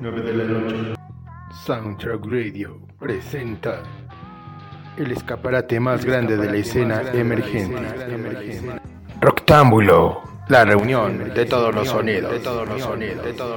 9 de la noche. Soundtrack Radio presenta el escaparate más grande de la escena emergente. Roctámbulo, la reunión de todos los sonidos, de todos los sonidos, de todos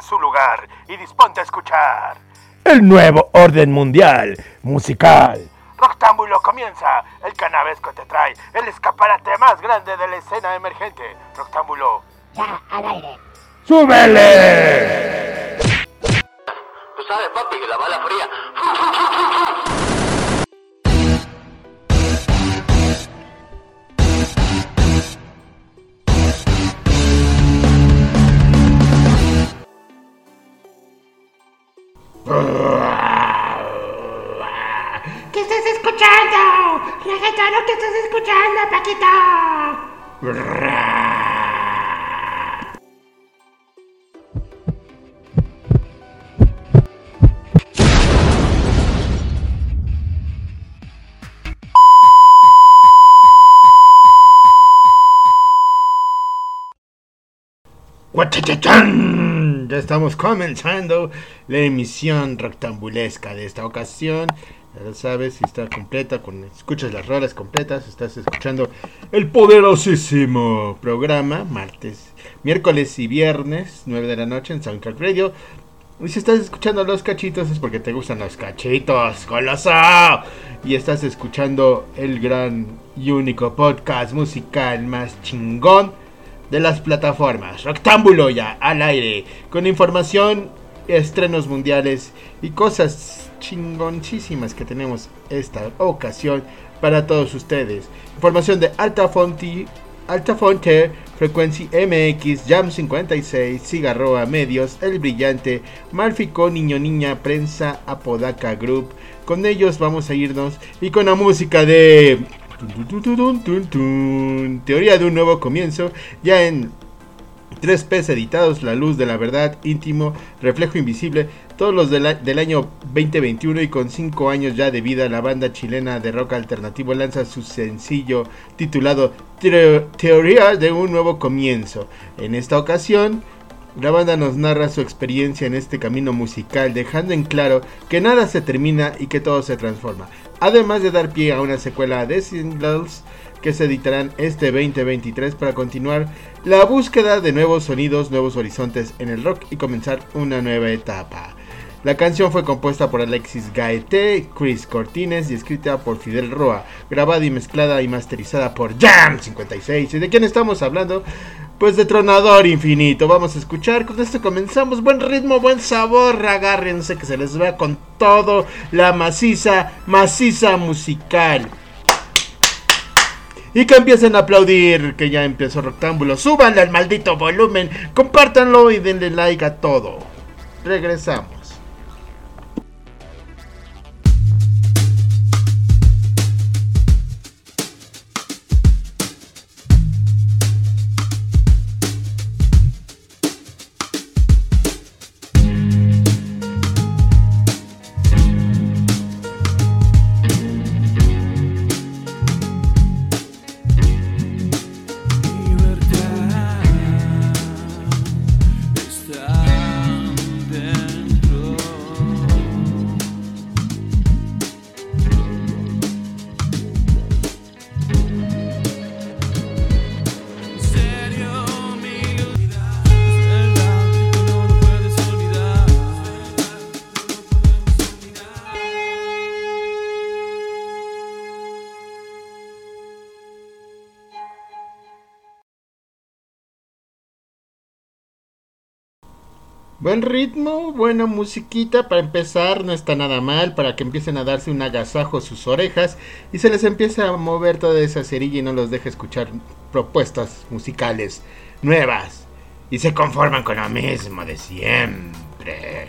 en su lugar y disponte a escuchar. El nuevo orden mundial musical. Roctámbulo comienza. El canavesco te trae el escaparate más grande de la escena emergente. Roctámbulo. ¡Súbele! Tú sabes, papi, que la bala fría. ¿Qué estás escuchando? Reggaetón, ¿qué estás escuchando, Paquito? ¡Guachachachán! Estamos comenzando la emisión rectambulesca de esta ocasión. Ya sabes, si está completa, escuchas las rolas completas, estás escuchando el poderosísimo programa, martes, miércoles y viernes, 9 de la noche en Soundtrack Radio. Y si estás escuchando los cachitos es porque te gustan los cachitos, goloso. Y estás escuchando el gran y único podcast musical más chingón de las plataformas. Rectángulo ya al aire. Con información, estrenos mundiales y cosas chingoncísimas que tenemos esta ocasión para todos ustedes. Información de Alta Fonte, Alta Fonte, Frecuencia MX, Jam 56, Cigarroa Medios, El Brillante, Malfico, Niño Niña, Prensa, Apodaca Group. Con ellos vamos a irnos y con la música de Teoría de un nuevo comienzo. Ya en 3 P's editados, La Luz de la Verdad, Íntimo, Reflejo Invisible, todos los del, año 2021 y con 5 años ya de vida, la banda chilena de rock alternativo lanza su sencillo titulado Teo- Teoría de un nuevo comienzo. En esta ocasión, la banda nos narra su experiencia en este camino musical, dejando en claro que nada se termina y que todo se transforma. Además de dar pie a una secuela de singles que se editarán este 2023 para continuar la búsqueda de nuevos sonidos, nuevos horizontes en el rock y comenzar una nueva etapa. La canción fue compuesta por Alexis Gaete, Chris Cortines y escrita por Fidel Roa, grabada y mezclada y masterizada por Jam 56. ¿Y de quién estamos hablando? Pues de Tronador Infinito. Vamos a escuchar. Con esto comenzamos. Buen ritmo, buen sabor. Agárrense que se les vea con todo la maciza, maciza musical. Y que empiecen a aplaudir que ya empezó Rectángulo. Súbanle al maldito volumen, compártanlo y denle like a todo. Regresamos. Buen ritmo, buena musiquita para empezar, no está nada mal, para que empiecen a darse un agasajo sus orejas y se les empiece a mover toda esa cerilla y no los deje escuchar propuestas musicales nuevas. Y se conforman con lo mismo de siempre.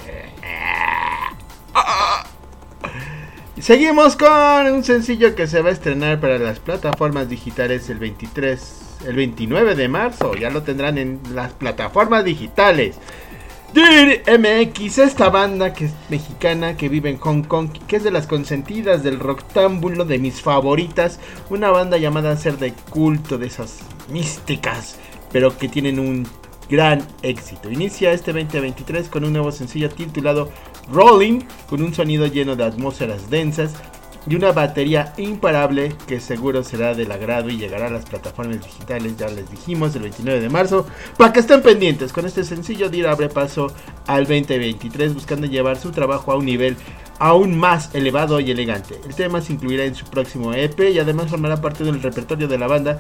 Seguimos con un sencillo que se va a estrenar para las plataformas digitales el 23, el 29 de marzo. Ya lo tendrán en las plataformas digitales. Dir MX, esta banda que es mexicana que vive en Hong Kong, que es de las consentidas del roctámbulo, de mis favoritas, una banda llamada Ser de Culto, de esas místicas, pero que tienen un gran éxito. Inicia este 2023 con un nuevo sencillo titulado Rolling, con un sonido lleno de atmósferas densas y una batería imparable que seguro será del agrado y llegará a las plataformas digitales, ya les dijimos, el 29 de marzo. Para que estén pendientes, con este sencillo Dir abre paso al 2023 buscando llevar su trabajo a un nivel aún más elevado y elegante. El tema se incluirá en su próximo EP y además formará parte del repertorio de la banda,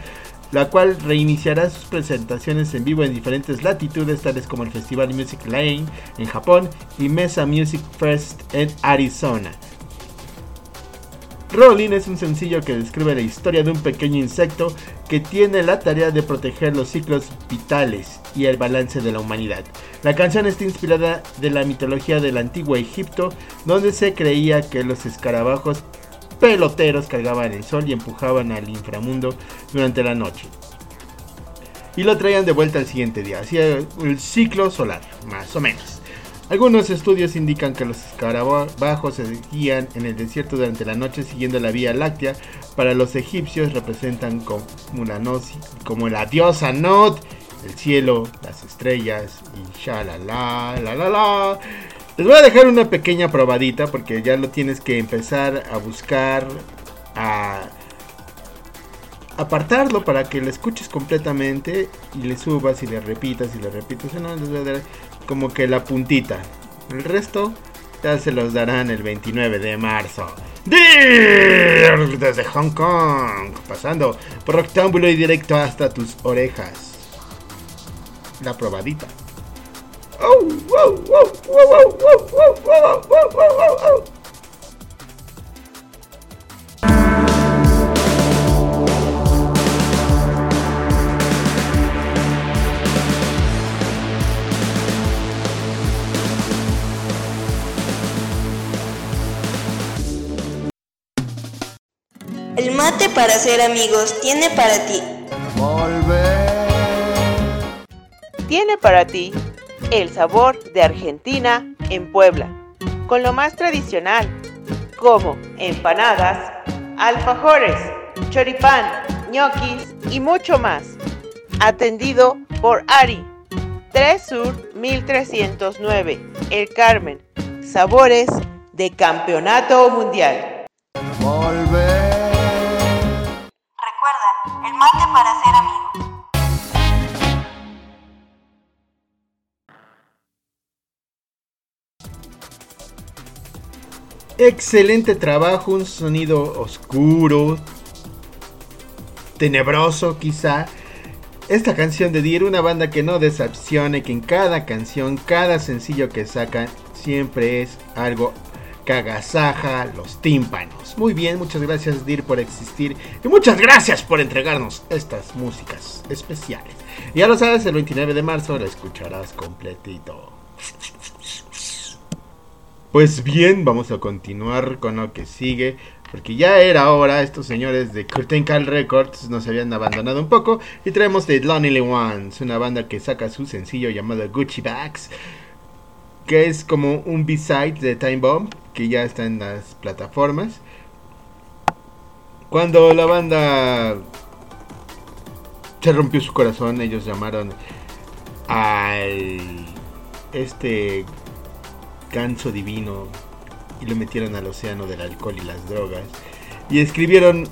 la cual reiniciará sus presentaciones en vivo en diferentes latitudes, tales como el Festival Music Lane en Japón y Mesa Music Fest en Arizona. Rolling es un sencillo que describe la historia de un pequeño insecto que tiene la tarea de proteger los ciclos vitales y el balance de la humanidad. La canción está inspirada de la mitología del antiguo Egipto, donde se creía que los escarabajos peloteros cargaban el sol y empujaban al inframundo durante la noche. Y lo traían de vuelta al siguiente día, hacía el ciclo solar, más o menos. Algunos estudios indican que los escarabajos se guían en el desierto durante la noche siguiendo la Vía Láctea. Para los egipcios representan como, la noci- como la diosa Not, el cielo, las estrellas y shalala, la la la. Les voy a dejar una pequeña probadita porque ya lo tienes que empezar a buscar, a apartarlo para que lo escuches completamente y le subas y le repitas y le repitas. No, les voy a dar como que la puntita. El resto ya se los darán el 29 de marzo. Desde Hong Kong, pasando por rectángulo y directo hasta tus orejas. La probadita. Oh, para ser amigos tiene para ti. Tiene para ti el sabor de Argentina en Puebla, con lo más tradicional, como empanadas, alfajores, choripán, ñoquis y mucho más. Atendido por Ari, 3 Sur 1309, El Carmen. Sabores de Campeonato Mundial. Mate para ser amigos. Excelente trabajo, un sonido oscuro, tenebroso quizá. Esta canción de Dir, una banda que no decepcione, que en cada canción, cada sencillo que sacan, siempre es algo que agasaja los tímpanos. Muy bien, muchas gracias Dir por existir y muchas gracias por entregarnos estas músicas especiales. Ya lo sabes, el 29 de marzo la escucharás completito. Pues bien, vamos a continuar con lo que sigue. Porque ya era hora, estos señores de Curtain Call Records nos habían abandonado un poco. Y traemos The Lonely Ones, una banda que saca su sencillo llamado Gucci Bags. Que es como un B-side de Time Bomb, que ya está en las plataformas. Cuando la banda se rompió su corazón, ellos llamaron al este ganso divino y lo metieron al océano del alcohol y las drogas. Y escribieron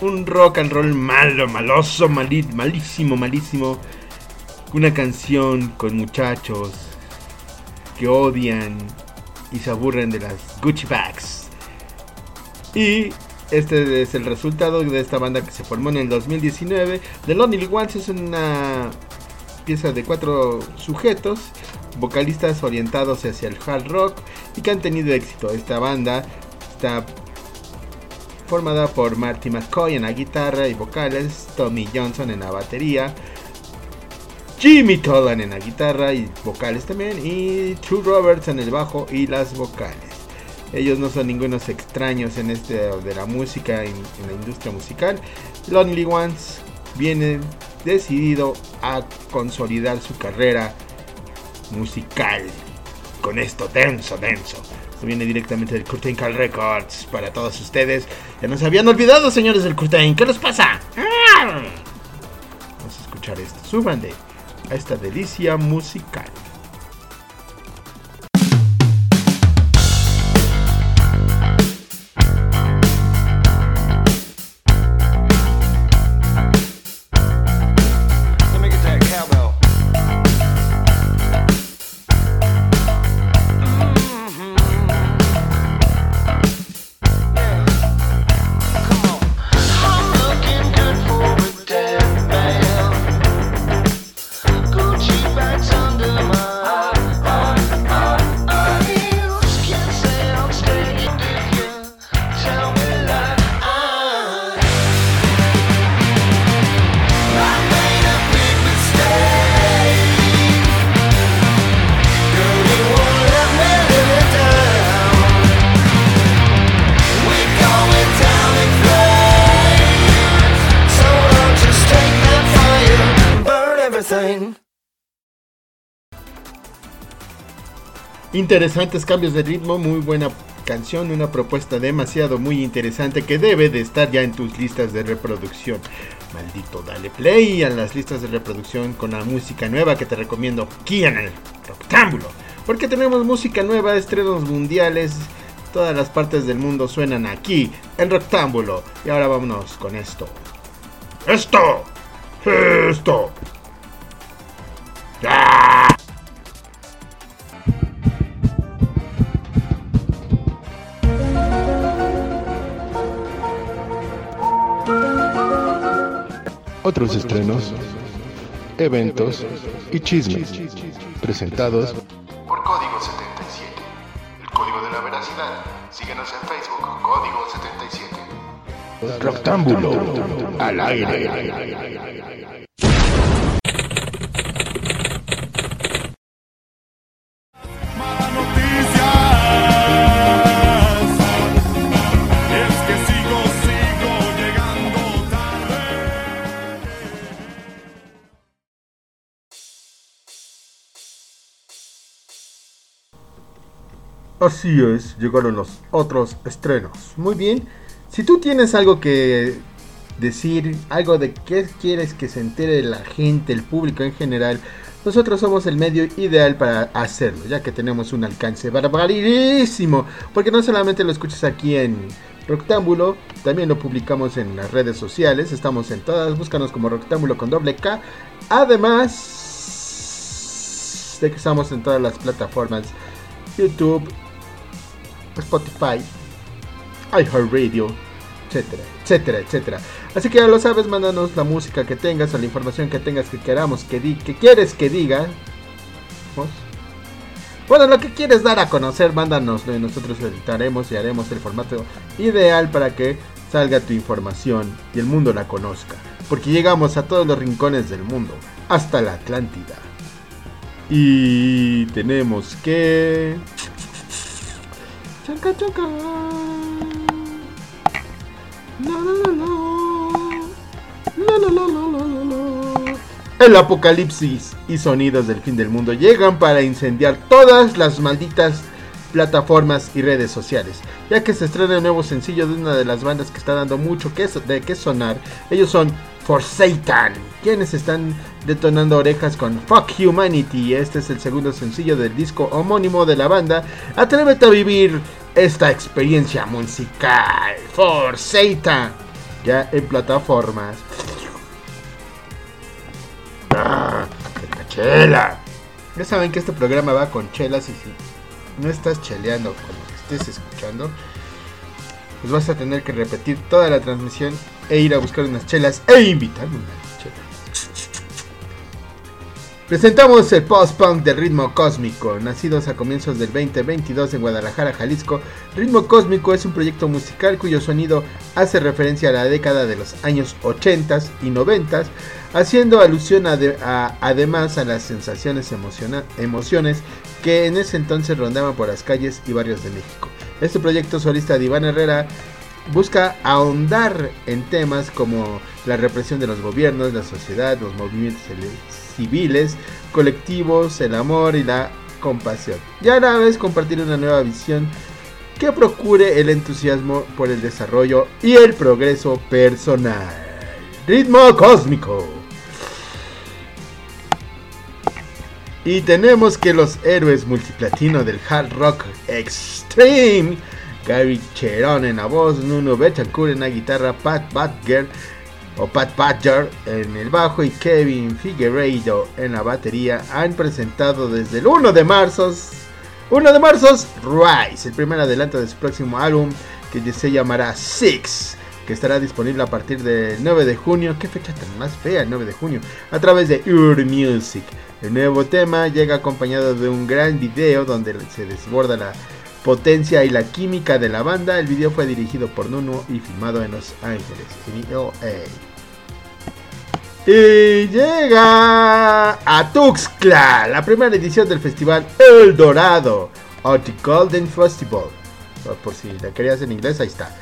un rock and roll malo, maloso, mali- malísimo, malísimo. Una canción con muchachos que odian y se aburren de las Gucci Bags. Y este es el resultado de esta banda que se formó en el 2019. The Lonely Ones es una pieza de cuatro sujetos, vocalistas orientados hacia el hard rock y que han tenido éxito. Esta banda está formada por Marty McCoy en la guitarra y vocales, Tommy Johnson en la batería, Jimmy Tolan en la guitarra y vocales también, y True Roberts en el bajo y las vocales. Ellos no son ningunos extraños en este de la música, en, en la industria musical. Lonely Ones viene decidido a consolidar su carrera musical con esto denso, denso. Esto viene directamente del Curtain Call Records para todos ustedes. Ya nos habían olvidado, señores del Curtain. ¿Qué les pasa? Vamos a escuchar esto. Súbanle a esta delicia musical. Interesantes cambios de ritmo, muy buena canción, una propuesta demasiado muy interesante que debe de estar ya en tus listas de reproducción. Maldito, dale play a las listas de reproducción con la música nueva que te recomiendo aquí en el Rectángulo. Porque tenemos música nueva, estrenos mundiales, todas las partes del mundo suenan aquí en Rectángulo. Y ahora vámonos con esto. Esto, esto. ¡Ah! Otros estrenos, eventos y chismes presentados por Código 77. El código de la veracidad. Síguenos en Facebook, Código 77. Rectángulo al aire. Así es, llegaron los otros estrenos. Muy bien, si tú tienes algo que decir, algo de qué quieres que se entere la gente, el público en general, nosotros somos el medio ideal para hacerlo, ya que tenemos un alcance barbarísimo. Porque no solamente lo escuchas aquí en Rectángulo, también lo publicamos en las redes sociales, estamos en todas, búscanos como Rectángulo con doble K. Además de que estamos en todas las plataformas YouTube, Spotify, iHeartRadio, etcétera, etcétera, etcétera. Así que ya lo sabes, mándanos la música que tengas o la información que tengas que queramos que, di que quieres que diga. Bueno, lo que quieres dar a conocer, mándanoslo y nosotros lo editaremos y haremos el formato ideal para que salga tu información y el mundo la conozca. Porque llegamos a todos los rincones del mundo, hasta la Atlántida. Y tenemos que... El apocalipsis y sonidos del fin del mundo llegan para incendiar todas las malditas plataformas y redes sociales, ya que se estrena el nuevo sencillo de una de las bandas que está dando mucho que, de qué sonar. Ellos son For Satan, quienes están detonando orejas con Fuck Humanity. Este es el segundo sencillo del disco homónimo de la banda. Atrévete a vivir esta experiencia musical. For Satan, ya en plataformas. Ah, ¡Qué chela! Ya saben que este programa va con chelas y si no estás cheleando con lo que estés escuchando, pues vas a tener que repetir toda la transmisión e ir a buscar unas chelas e invitar unas chelas. Presentamos el post-punk de Ritmo Cósmico, nacidos a comienzos del 2022 en Guadalajara, Jalisco. Ritmo Cósmico es un proyecto musical cuyo sonido hace referencia a la década de los años 80 y 90, haciendo alusión además a las sensaciones emociona- emociones que en ese entonces rondaban por las calles y barrios de México. Este proyecto solista de Iván Herrera busca ahondar en temas como la represión de los gobiernos, la sociedad, los movimientos civiles, colectivos, el amor y la compasión. Y a la vez compartir una nueva visión que procure el entusiasmo por el desarrollo y el progreso personal. Ritmo cósmico. Y tenemos que los héroes multiplatino del hard rock extreme, Gary Cherón en la voz, Nuno Betancourt en la guitarra, Pat Badger o Pat Badger en el bajo y Kevin Figueiredo en la batería han presentado desde el 1 de marzo 1 de marzo Rise, el primer adelanto de su próximo álbum que se llamará Six, que estará disponible a partir del 9 de junio. Qué fecha tan más fea, el 9 de junio, a través de Ur Music. El nuevo tema llega acompañado de un gran video donde se desborda la potencia y la química de la banda. El video fue dirigido por Nuno y filmado en Los Ángeles, en LA. Y llega a Tuxtla, la primera edición del festival El Dorado, o The Golden Festival. O Por si la querías en inglés, ahí está.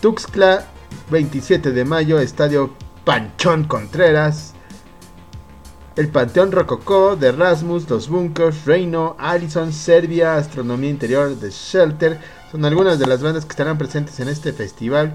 Tuxtla, 27 de mayo, Estadio Panchón Contreras. El Panteón Rococó de Rasmus, Los Bunkers, Reino, Allison, Serbia, Astronomía Interior de Shelter. Son algunas de las bandas que estarán presentes en este festival,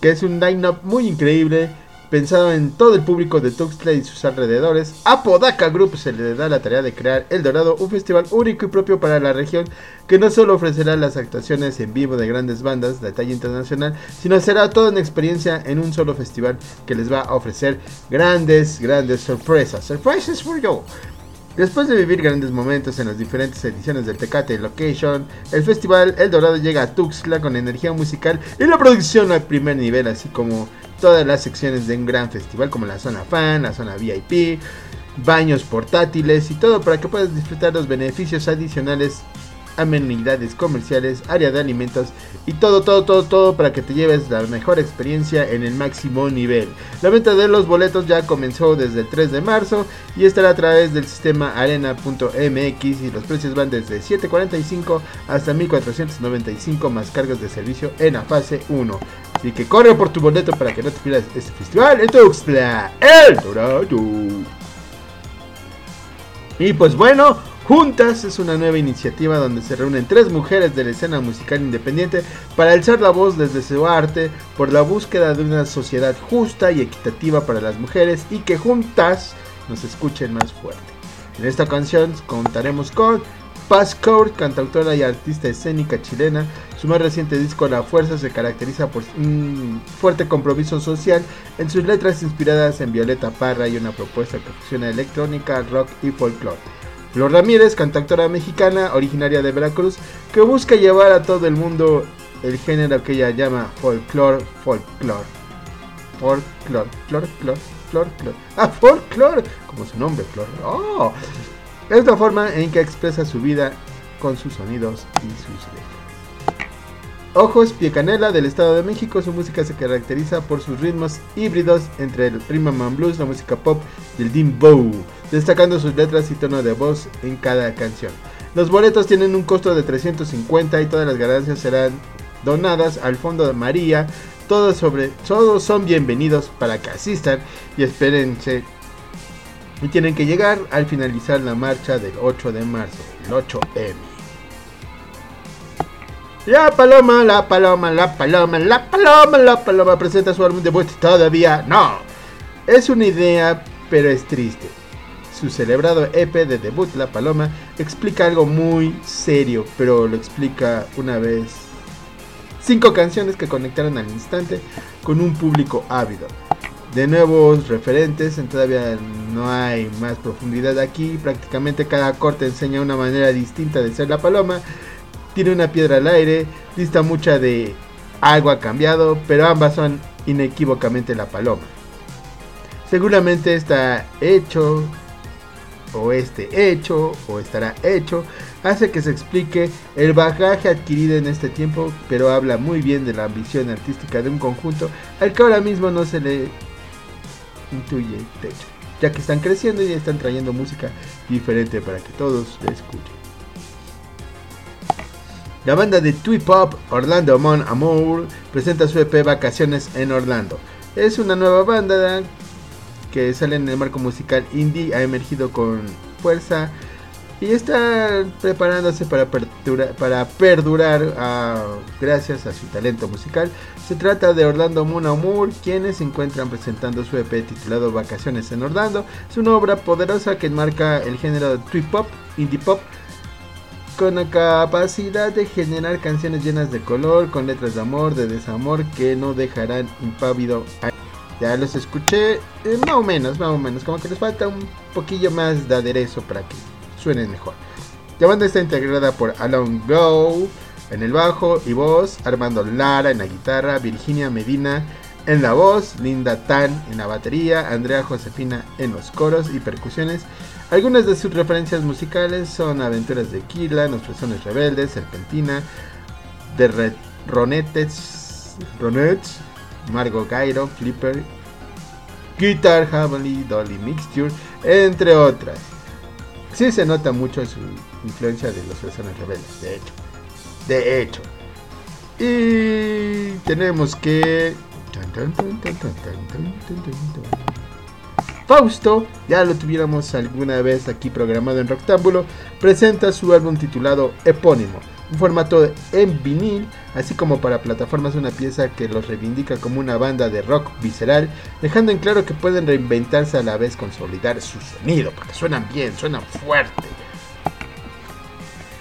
que es un line-up muy increíble, pensado en todo el público de Tuxtla y sus alrededores. A Group se le da la tarea de crear El Dorado, un festival único y propio para la región, que no solo ofrecerá las actuaciones en vivo de grandes bandas de talla internacional, sino será toda una experiencia en un solo festival que les va a ofrecer grandes, grandes sorpresas. Surprises for you. Después de vivir grandes momentos en las diferentes ediciones del Tecate Location, el festival El Dorado llega a Tuxtla con energía musical y la producción al primer nivel, así como todas las secciones de un gran festival como la zona fan, la zona VIP, baños portátiles y todo para que puedas disfrutar los beneficios adicionales, amenidades comerciales, área de alimentos y todo, todo, todo, todo para que te lleves la mejor experiencia en el máximo nivel. La venta de los boletos ya comenzó desde el 3 de marzo y estará a través del sistema arena.mx y los precios van desde 7.45 hasta 1.495 más cargos de servicio en la fase 1. Así que corre por tu boleto para que no te pierdas este festival en Tuxtla, El Dorado. Y pues bueno, Juntas es una nueva iniciativa donde se reúnen tres mujeres de la escena musical independiente para alzar la voz desde su arte por la búsqueda de una sociedad justa y equitativa para las mujeres y que juntas nos escuchen más fuerte. En esta canción contaremos con Paz cantautora y artista escénica chilena. Su más reciente disco La Fuerza se caracteriza por un fuerte compromiso social en sus letras inspiradas en Violeta Parra y una propuesta que fusiona electrónica, rock y folclore. Flor Ramírez, cantautora mexicana originaria de Veracruz, que busca llevar a todo el mundo el género que ella llama folclore, folclore. Folclore, flor, flor, flor. Ah, folclore, como su nombre, flor. Oh. Es la forma en que expresa su vida con sus sonidos y sus letras. Ojos Pie Canela del Estado de México, su música se caracteriza por sus ritmos híbridos entre el rhythm and blues, la música pop y el destacando sus letras y tono de voz en cada canción. Los boletos tienen un costo de 350 y todas las ganancias serán donadas al Fondo de María. Todos, sobre, todos son bienvenidos para que asistan y espérense. Y tienen que llegar al finalizar la marcha del 8 de marzo, el 8M. La paloma, la paloma, la paloma, la paloma, la paloma presenta su álbum debut todavía. No, es una idea, pero es triste. Su celebrado EP de debut, La Paloma, explica algo muy serio, pero lo explica una vez. Cinco canciones que conectaron al instante con un público ávido. De nuevos referentes, en todavía no hay más profundidad aquí. Prácticamente cada corte enseña una manera distinta de ser la paloma. Tiene una piedra al aire, dista mucha de algo ha cambiado, pero ambas son inequívocamente la paloma. Seguramente está hecho, o este hecho, o estará hecho, hace que se explique el bagaje adquirido en este tiempo, pero habla muy bien de la ambición artística de un conjunto al que ahora mismo no se le intuye techo, ya que están creciendo y están trayendo música diferente para que todos la escuchen. La banda de Twee Pop Orlando Mon Amour presenta su EP Vacaciones en Orlando. Es una nueva banda que sale en el marco musical indie, ha emergido con fuerza y está preparándose para, pertura- para perdurar ah, gracias a su talento musical. Se trata de Orlando Moon Amour, quienes se encuentran presentando su EP titulado Vacaciones en Orlando. Es una obra poderosa que enmarca el género twee pop, indie pop, con la capacidad de generar canciones llenas de color, con letras de amor, de desamor, que no dejarán impávido a ya los escuché, eh, más o menos, más o menos. Como que les falta un poquillo más de aderezo para que mejor. La banda está integrada por Alon Go en el bajo y voz, Armando Lara en la guitarra, Virginia Medina en la voz, Linda Tan en la batería, Andrea Josefina en los coros y percusiones. Algunas de sus referencias musicales son Aventuras de Kila, Los Fresones Rebeldes, Serpentina, The Red Ronettes, Ronettes Margot Gairo, Flipper, Guitar Heavenly, Dolly Mixture, entre otras. Sí se nota mucho su influencia de los personas rebeldes, de hecho. De hecho. Y tenemos que... Fausto, ya lo tuviéramos alguna vez aquí programado en Rectángulo, presenta su álbum titulado Epónimo, un formato en vinil, así como para plataformas una pieza que los reivindica como una banda de rock visceral, dejando en claro que pueden reinventarse a la vez consolidar su sonido, porque suenan bien, suenan fuerte.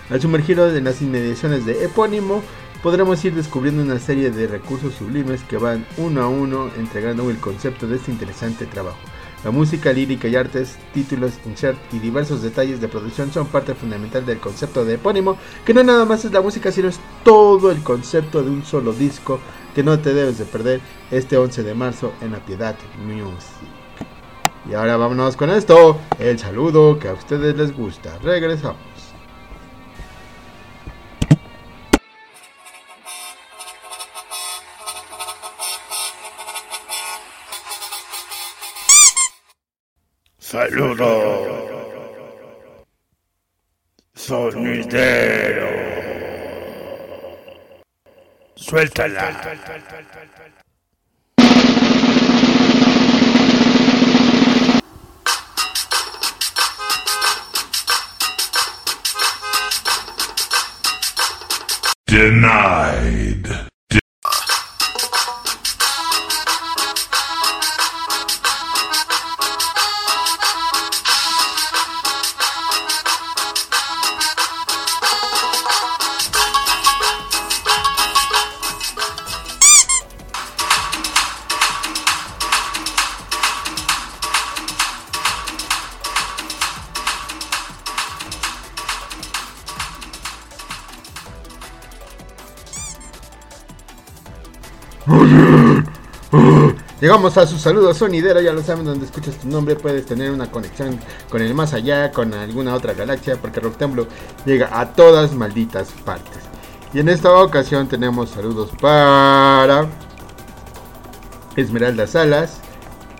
Al sumergirnos en las inmediaciones de Epónimo, podremos ir descubriendo una serie de recursos sublimes que van uno a uno entregando el concepto de este interesante trabajo. La música lírica y artes, títulos, insert y diversos detalles de producción son parte fundamental del concepto de epónimo, que no nada más es la música, sino es todo el concepto de un solo disco que no te debes de perder este 11 de marzo en la Piedad Music. Y ahora vámonos con esto, el saludo que a ustedes les gusta. Regresamos. Saludo. Sonidero. Suéltala. Denied. Llegamos a su saludo sonidero, ya lo saben, donde escuchas tu nombre puedes tener una conexión con el más allá, con alguna otra galaxia, porque Rocktamblo llega a todas malditas partes. Y en esta ocasión tenemos saludos para Esmeralda Salas,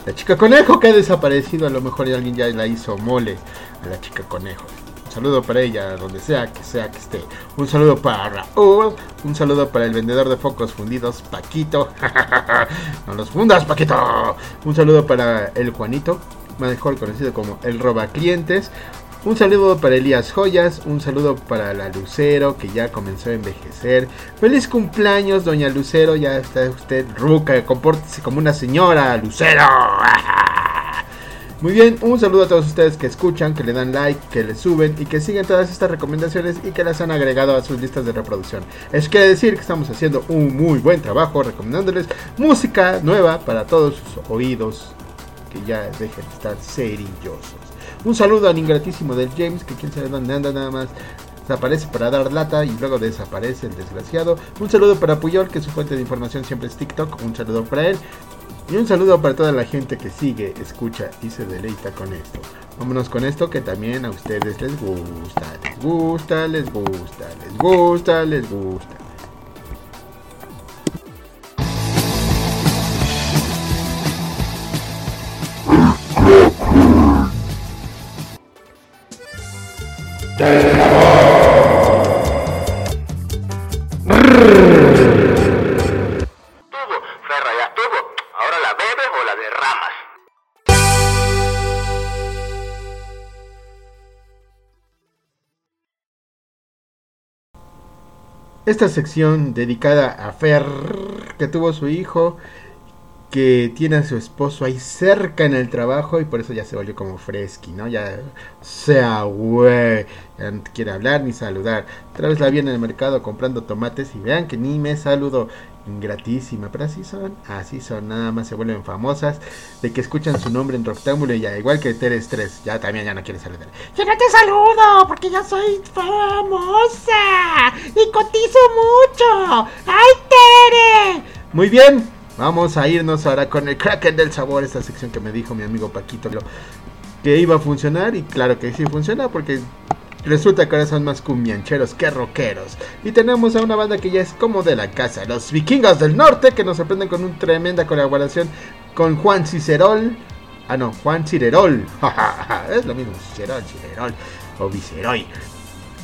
la chica conejo que ha desaparecido, a lo mejor alguien ya la hizo mole a la chica conejo. Un saludo para ella, donde sea que sea que esté. Un saludo para Raúl, un saludo para el vendedor de focos fundidos, Paquito. no los fundas, Paquito. Un saludo para el Juanito, mejor conocido como el roba clientes. Un saludo para Elías Joyas, un saludo para la Lucero que ya comenzó a envejecer. Feliz cumpleaños, doña Lucero, ya está usted ruca, compórtese como una señora, Lucero. Muy bien, un saludo a todos ustedes que escuchan, que le dan like, que le suben y que siguen todas estas recomendaciones y que las han agregado a sus listas de reproducción. Es quiere decir que estamos haciendo un muy buen trabajo recomendándoles música nueva para todos sus oídos que ya dejen de estar cerillosos. Un saludo al ingratísimo del James, que quién sabe dónde anda nada más. Desaparece para dar lata y luego desaparece el desgraciado. Un saludo para Puyol, que su fuente de información siempre es TikTok. Un saludo para él. Y un saludo para toda la gente que sigue, escucha y se deleita con esto. Vámonos con esto que también a ustedes les gusta, les gusta, les gusta, les gusta, les gusta. Tuvo, Esta sección dedicada a Fer, que tuvo su hijo, que tiene a su esposo ahí cerca en el trabajo y por eso ya se volvió como fresqui, ¿no? Ya, sea, güey, ya no te quiere hablar ni saludar. Otra vez la vi en el mercado comprando tomates y vean que ni me saludo. Ingratísima, pero así son, así son, nada más se vuelven famosas de que escuchan su nombre en Roctámbulo y ya, igual que Tere Estrés, ya también ya no quiere saludar. Yo no te saludo porque yo soy famosa y cotizo mucho. ¡Ay, Tere! Muy bien, vamos a irnos ahora con el Kraken del Sabor, esta sección que me dijo mi amigo Paquito que iba a funcionar y claro que sí funciona porque resulta que ahora son más cumbiancheros que rockeros. Y tenemos a una banda que ya es como de la casa, los vikingos del norte que nos sorprenden con una tremenda colaboración con Juan Cicerol. Ah, no, Juan Cicerol. es lo mismo, Cicerol, Cicerol o Viceroy.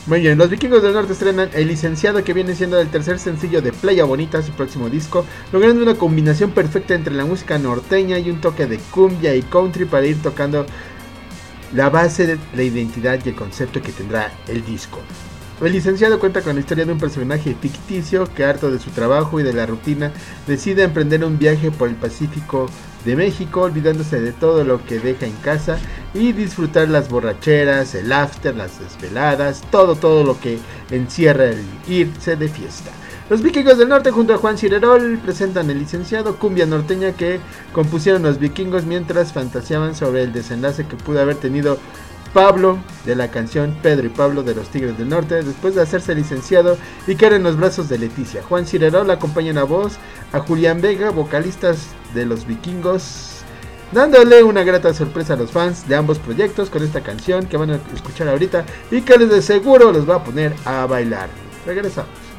Muy bien, los vikingos del norte estrenan El licenciado que viene siendo el tercer sencillo de Playa Bonita, su próximo disco, logrando una combinación perfecta entre la música norteña y un toque de cumbia y country para ir tocando la base de la identidad y el concepto que tendrá el disco. El licenciado cuenta con la historia de un personaje ficticio que harto de su trabajo y de la rutina decide emprender un viaje por el Pacífico de México olvidándose de todo lo que deja en casa y disfrutar las borracheras, el after, las desveladas, todo todo lo que encierra el irse de fiesta. Los vikingos del norte junto a Juan Cirerol presentan el licenciado Cumbia Norteña que compusieron los vikingos mientras fantaseaban sobre el desenlace que pudo haber tenido Pablo de la canción Pedro y Pablo de los Tigres del Norte después de hacerse licenciado y caer en los brazos de Leticia. Juan Cirerol acompaña en la voz a Julián Vega, vocalistas de los vikingos, dándole una grata sorpresa a los fans de ambos proyectos con esta canción que van a escuchar ahorita y que les de seguro los va a poner a bailar. Regresamos.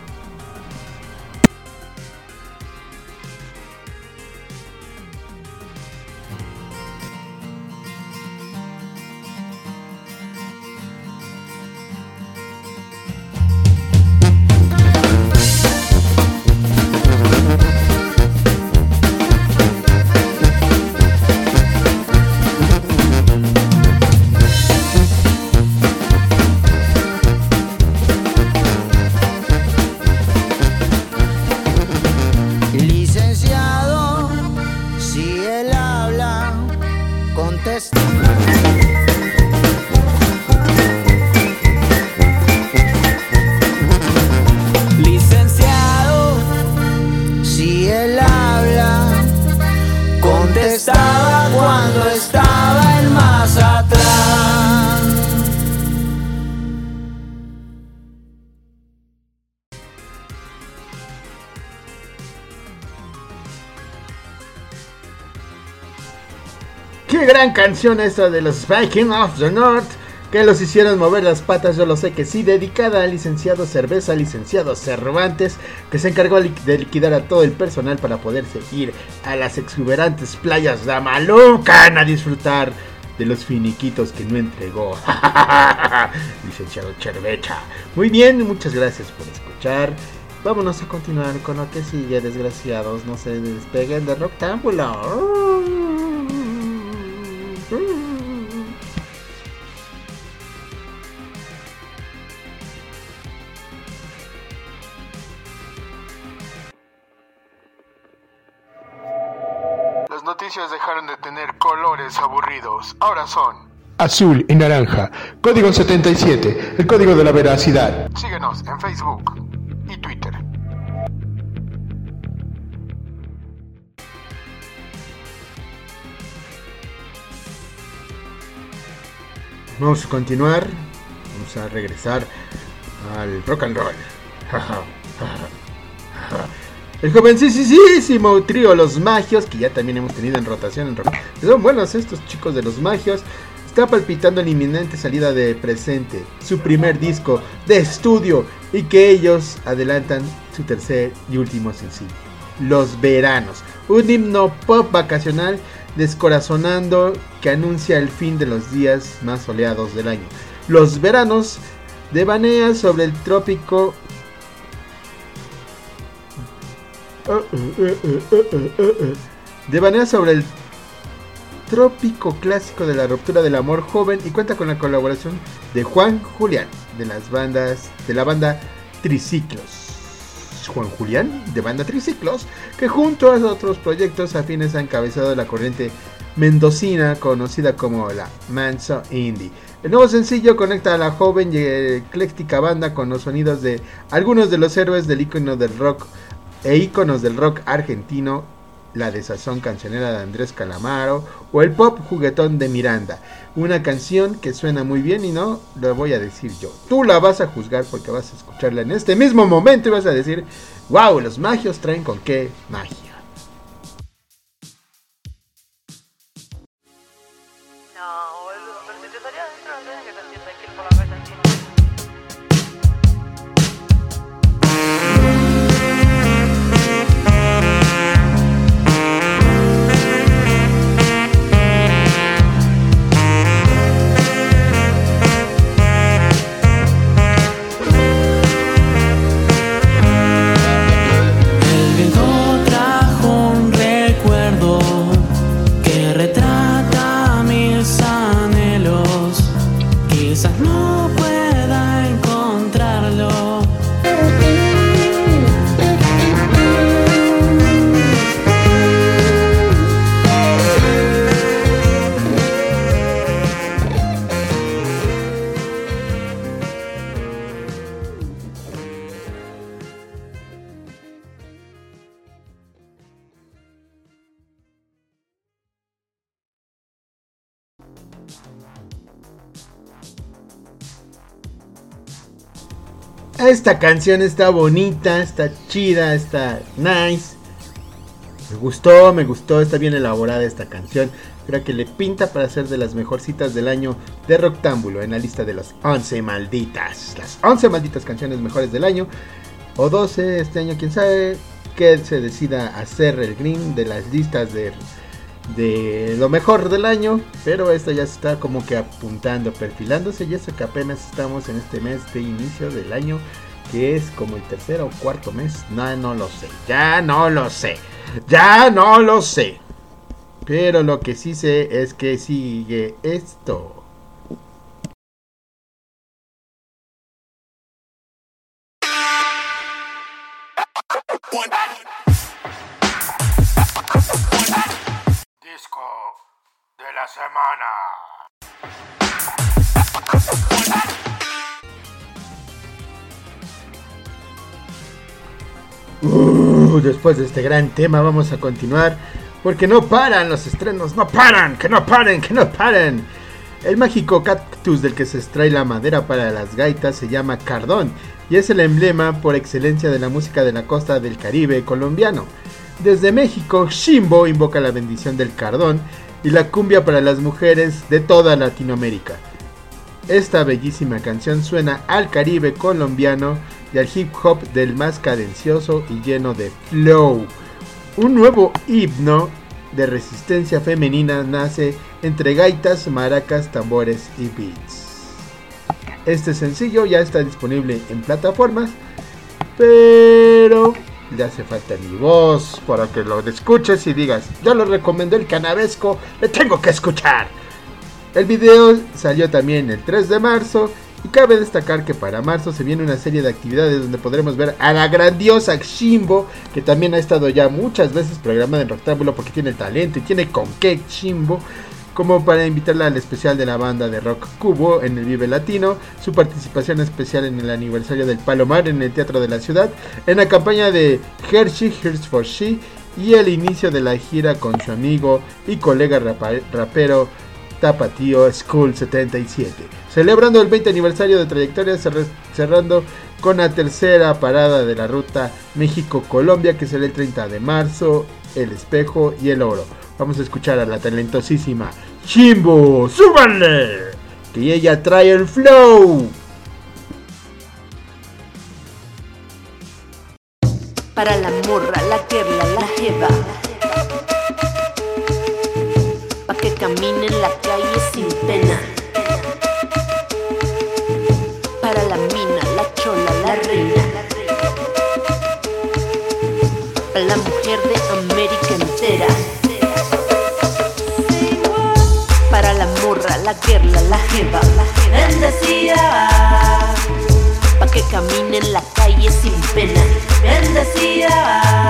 Qué gran canción esta de los Viking of the North. Que los hicieron mover las patas, yo lo sé que sí. Dedicada al licenciado Cerveza, licenciado Cervantes. Que se encargó de liquidar a todo el personal para poderse ir a las exuberantes playas de Amalucan a disfrutar de los finiquitos que no entregó. licenciado Cervecha. Muy bien, muchas gracias por escuchar. Vámonos a continuar con lo que sigue, desgraciados. No se despeguen de Rectángulo. Aburridos. Ahora son. Azul y naranja. Código 77. El código de la veracidad. Síguenos en Facebook y Twitter. Vamos a continuar. Vamos a regresar al rock and roll. El jovencísimo trío Los Magios, que ya también hemos tenido en rotación en rock. Son buenos estos chicos de Los Magios. Está palpitando la inminente salida de presente, su primer disco de estudio y que ellos adelantan su tercer y último sencillo. Los Veranos, un himno pop vacacional descorazonando que anuncia el fin de los días más soleados del año. Los Veranos devanea sobre el trópico Devanea sobre el trópico clásico de la ruptura del amor joven y cuenta con la colaboración de Juan Julián de las bandas de la banda Triciclos. Juan Julián de banda Triciclos, que junto a otros proyectos afines ha encabezado la corriente mendocina conocida como la Manso Indie. El nuevo sencillo conecta a la joven y ecléctica banda con los sonidos de algunos de los héroes del icono del rock e íconos del rock argentino, la desazón cancionera de Andrés Calamaro o el pop juguetón de Miranda. Una canción que suena muy bien y no lo voy a decir yo. Tú la vas a juzgar porque vas a escucharla en este mismo momento y vas a decir, wow, los magios traen con qué magia. Esta canción está bonita, está chida, está nice. Me gustó, me gustó, está bien elaborada esta canción. Creo que le pinta para ser de las mejorcitas del año de Rectángulo en la lista de las 11 malditas. Las 11 malditas canciones mejores del año. O 12 este año, quién sabe. Que se decida hacer el green de las listas de, de lo mejor del año. Pero esta ya está como que apuntando, perfilándose. Y eso que apenas estamos en este mes de inicio del año. Que es como el tercer o cuarto mes. No, no lo sé. Ya no lo sé. Ya no lo sé. Pero lo que sí sé es que sigue esto. Disco de la semana. Uh, después de este gran tema vamos a continuar porque no paran los estrenos, no paran, que no paren, que no paren. El mágico cactus del que se extrae la madera para las gaitas se llama cardón y es el emblema por excelencia de la música de la costa del Caribe colombiano. Desde México, Shimbo invoca la bendición del cardón y la cumbia para las mujeres de toda Latinoamérica. Esta bellísima canción suena al Caribe colombiano y al hip hop del más cadencioso y lleno de flow. Un nuevo himno de resistencia femenina nace entre gaitas, maracas, tambores y beats. Este sencillo ya está disponible en plataformas, pero le hace falta mi voz para que lo escuches y digas, yo lo recomendó el canavesco, le tengo que escuchar. El video salió también el 3 de marzo y cabe destacar que para marzo se viene una serie de actividades donde podremos ver a la grandiosa Shimbo, que también ha estado ya muchas veces programada en Rectángulo porque tiene talento y tiene con qué Shimbo, como para invitarla al especial de la banda de rock Cubo en el Vive Latino, su participación especial en el aniversario del Palomar en el Teatro de la Ciudad, en la campaña de Hershey Here's for She y el inicio de la gira con su amigo y colega rapero Tapatío School 77. Celebrando el 20 aniversario de trayectoria, cerrando con la tercera parada de la ruta México-Colombia, que será el 30 de marzo, El Espejo y El Oro. Vamos a escuchar a la talentosísima Chimbo, ¡súbanle! Que ella trae el flow. Para la morra, la querla, la jeva. Camine en la calle sin pena. Para la mina, la chola, la reina. Para la mujer de América entera. Para la morra, la querla, la jeva. Bendecida. Pa' que camine en la calle sin pena. Bendecida.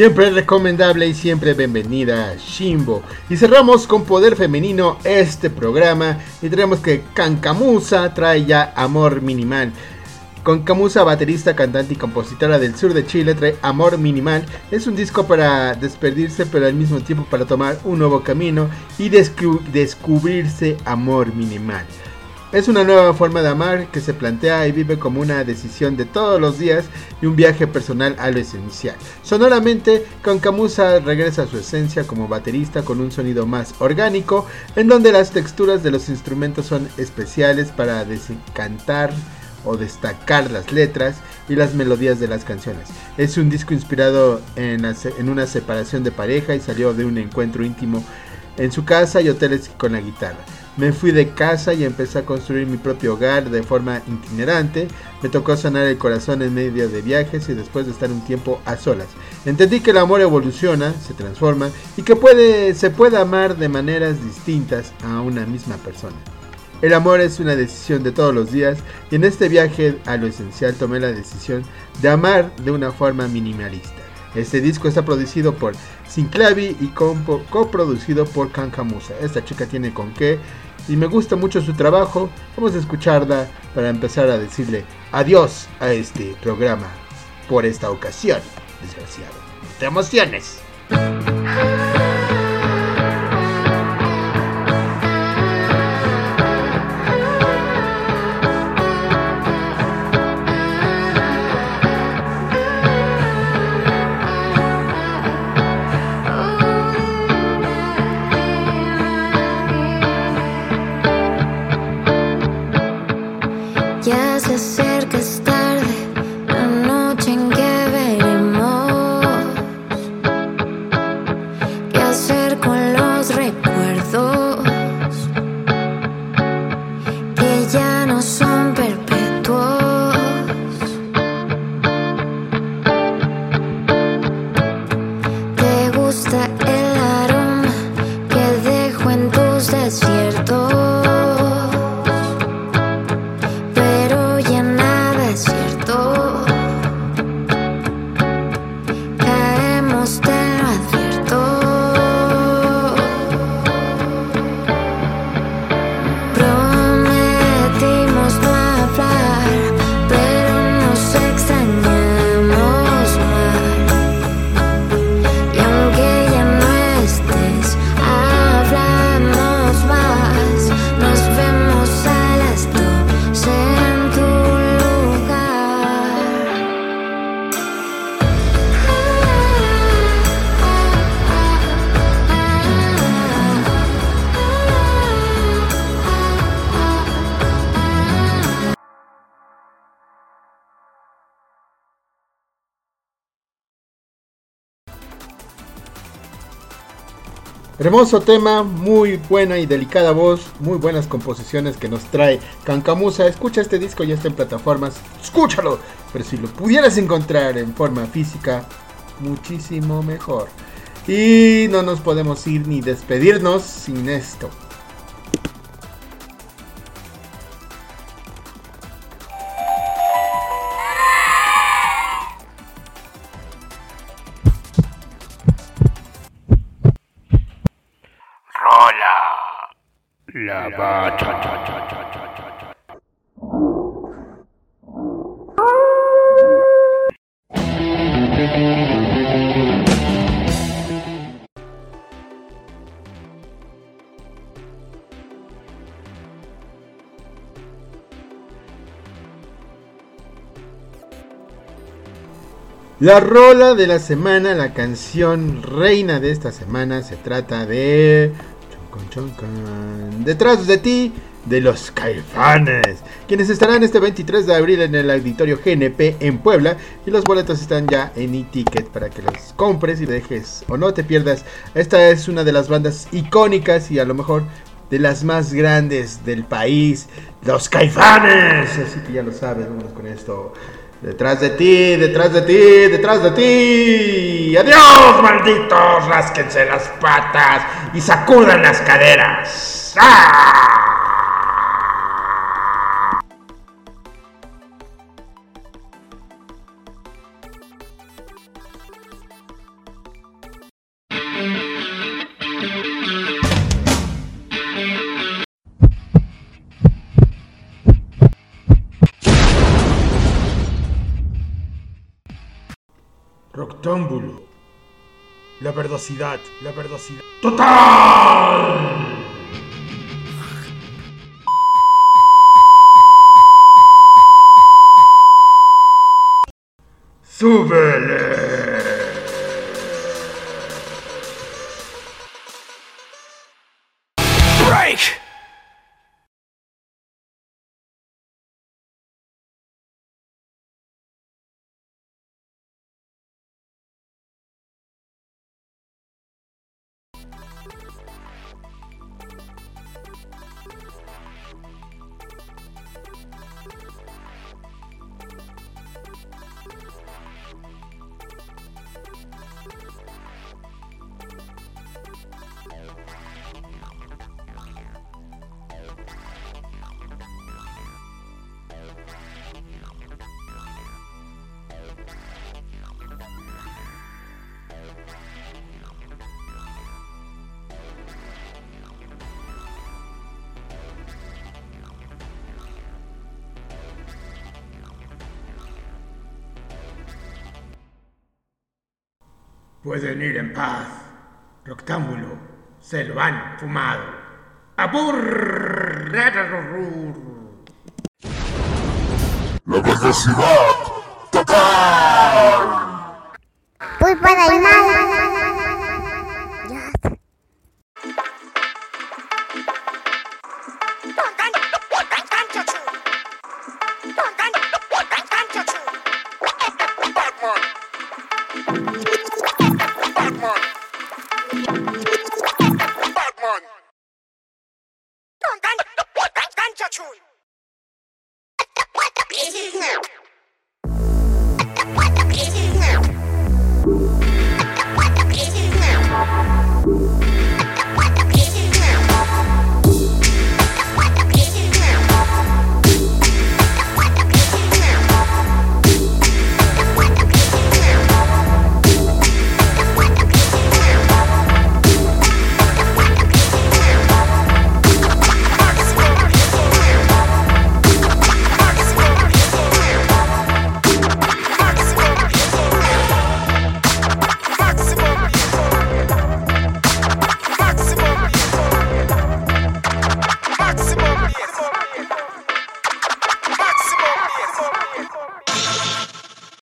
Siempre recomendable y siempre bienvenida Shimbo. Y cerramos con Poder Femenino este programa y tenemos que Cancamusa trae ya Amor Minimal. Concamusa, baterista, cantante y compositora del sur de Chile, trae Amor Minimal. Es un disco para despedirse, pero al mismo tiempo para tomar un nuevo camino y descu- descubrirse amor minimal. Es una nueva forma de amar que se plantea y vive como una decisión de todos los días y un viaje personal a lo esencial. Sonoramente, Concamusa regresa a su esencia como baterista con un sonido más orgánico, en donde las texturas de los instrumentos son especiales para desencantar o destacar las letras y las melodías de las canciones. Es un disco inspirado en una separación de pareja y salió de un encuentro íntimo en su casa y hoteles con la guitarra. Me fui de casa y empecé a construir mi propio hogar de forma itinerante. Me tocó sanar el corazón en medio de viajes y después de estar un tiempo a solas. Entendí que el amor evoluciona, se transforma y que puede, se puede amar de maneras distintas a una misma persona. El amor es una decisión de todos los días y en este viaje a lo esencial tomé la decisión de amar de una forma minimalista. Este disco está producido por Sinclavi y coproducido por Kankamusa. Esta chica tiene con qué y me gusta mucho su trabajo. Vamos a escucharla para empezar a decirle adiós a este programa por esta ocasión. Desgraciado. Te emociones. Dejo en Hermoso tema, muy buena y delicada voz, muy buenas composiciones que nos trae Cancamusa. Escucha este disco, ya está en plataformas, escúchalo. Pero si lo pudieras encontrar en forma física, muchísimo mejor. Y no nos podemos ir ni despedirnos sin esto. La bachata. La rola de la semana, la canción reina de esta semana, se trata de. Chon, chon, Detrás de ti, de los Caifanes, quienes estarán este 23 de abril en el auditorio GNP en Puebla. Y los boletos están ya en e-ticket para que los compres y dejes o no te pierdas. Esta es una de las bandas icónicas y a lo mejor de las más grandes del país, los Caifanes. Así que ya lo sabes, vámonos con esto. Detrás de ti, detrás de ti, detrás de ti. Adiós, malditos. Rásquense las patas y sacudan las caderas. ¡Ah! Roctámbulo. La verdosidad, la verdosidad. ¡Total! Pueden ir en paz. Roctámbulo. Se lo han fumado. ¡Abur! La verdosidad total.